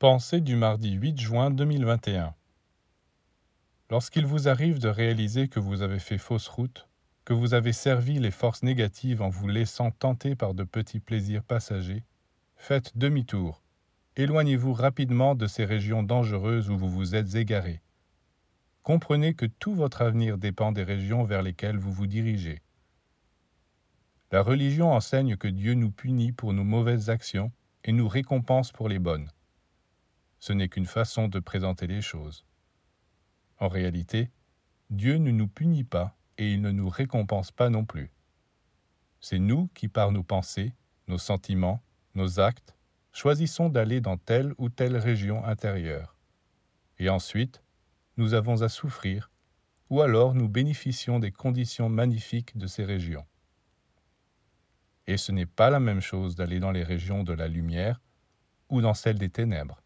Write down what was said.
Pensée du mardi 8 juin 2021 Lorsqu'il vous arrive de réaliser que vous avez fait fausse route, que vous avez servi les forces négatives en vous laissant tenter par de petits plaisirs passagers, faites demi-tour. Éloignez-vous rapidement de ces régions dangereuses où vous vous êtes égaré. Comprenez que tout votre avenir dépend des régions vers lesquelles vous vous dirigez. La religion enseigne que Dieu nous punit pour nos mauvaises actions et nous récompense pour les bonnes ce n'est qu'une façon de présenter les choses. En réalité, Dieu ne nous punit pas et il ne nous récompense pas non plus. C'est nous qui, par nos pensées, nos sentiments, nos actes, choisissons d'aller dans telle ou telle région intérieure. Et ensuite, nous avons à souffrir, ou alors nous bénéficions des conditions magnifiques de ces régions. Et ce n'est pas la même chose d'aller dans les régions de la lumière ou dans celles des ténèbres.